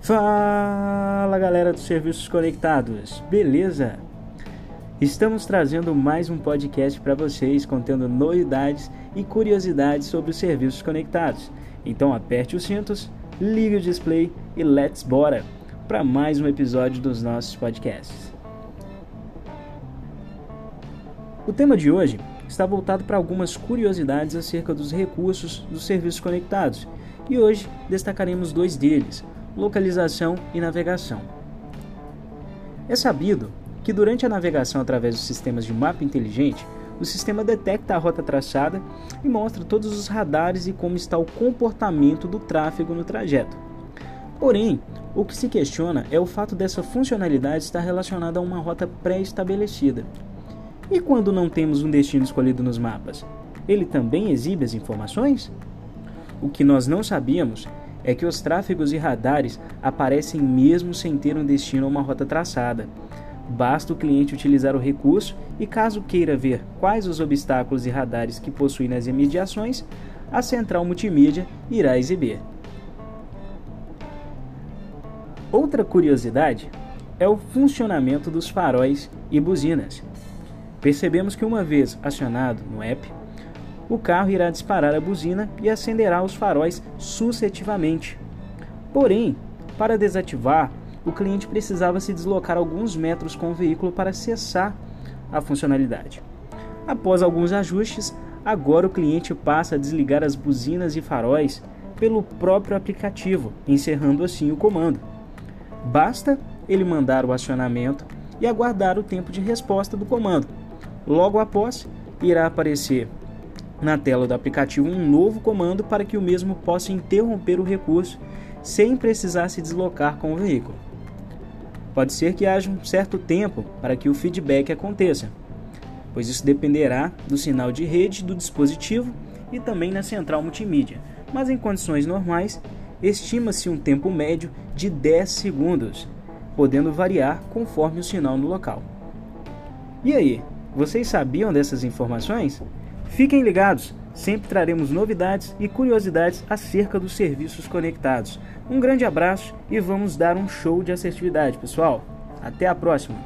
Fala galera dos serviços conectados, beleza? Estamos trazendo mais um podcast para vocês contendo novidades e curiosidades sobre os serviços conectados. Então aperte os cintos, ligue o display e let's bora para mais um episódio dos nossos podcasts. O tema de hoje está voltado para algumas curiosidades acerca dos recursos dos serviços conectados e hoje destacaremos dois deles localização e navegação. É sabido que durante a navegação através dos sistemas de mapa inteligente, o sistema detecta a rota traçada e mostra todos os radares e como está o comportamento do tráfego no trajeto. Porém, o que se questiona é o fato dessa funcionalidade estar relacionada a uma rota pré-estabelecida. E quando não temos um destino escolhido nos mapas? Ele também exibe as informações? O que nós não sabíamos é que os tráfegos e radares aparecem mesmo sem ter um destino ou uma rota traçada. Basta o cliente utilizar o recurso e, caso queira ver quais os obstáculos e radares que possui nas imediações, a central multimídia irá exibir. Outra curiosidade é o funcionamento dos faróis e buzinas. Percebemos que, uma vez acionado no app, o carro irá disparar a buzina e acenderá os faróis sucessivamente. Porém, para desativar, o cliente precisava se deslocar alguns metros com o veículo para cessar a funcionalidade. Após alguns ajustes, agora o cliente passa a desligar as buzinas e faróis pelo próprio aplicativo, encerrando assim o comando. Basta ele mandar o acionamento e aguardar o tempo de resposta do comando. Logo após, irá aparecer na tela do aplicativo um novo comando para que o mesmo possa interromper o recurso sem precisar se deslocar com o veículo. Pode ser que haja um certo tempo para que o feedback aconteça, pois isso dependerá do sinal de rede do dispositivo e também na central multimídia, mas em condições normais, estima-se um tempo médio de 10 segundos, podendo variar conforme o sinal no local. E aí, vocês sabiam dessas informações? Fiquem ligados, sempre traremos novidades e curiosidades acerca dos serviços conectados. Um grande abraço e vamos dar um show de assertividade, pessoal. Até a próxima!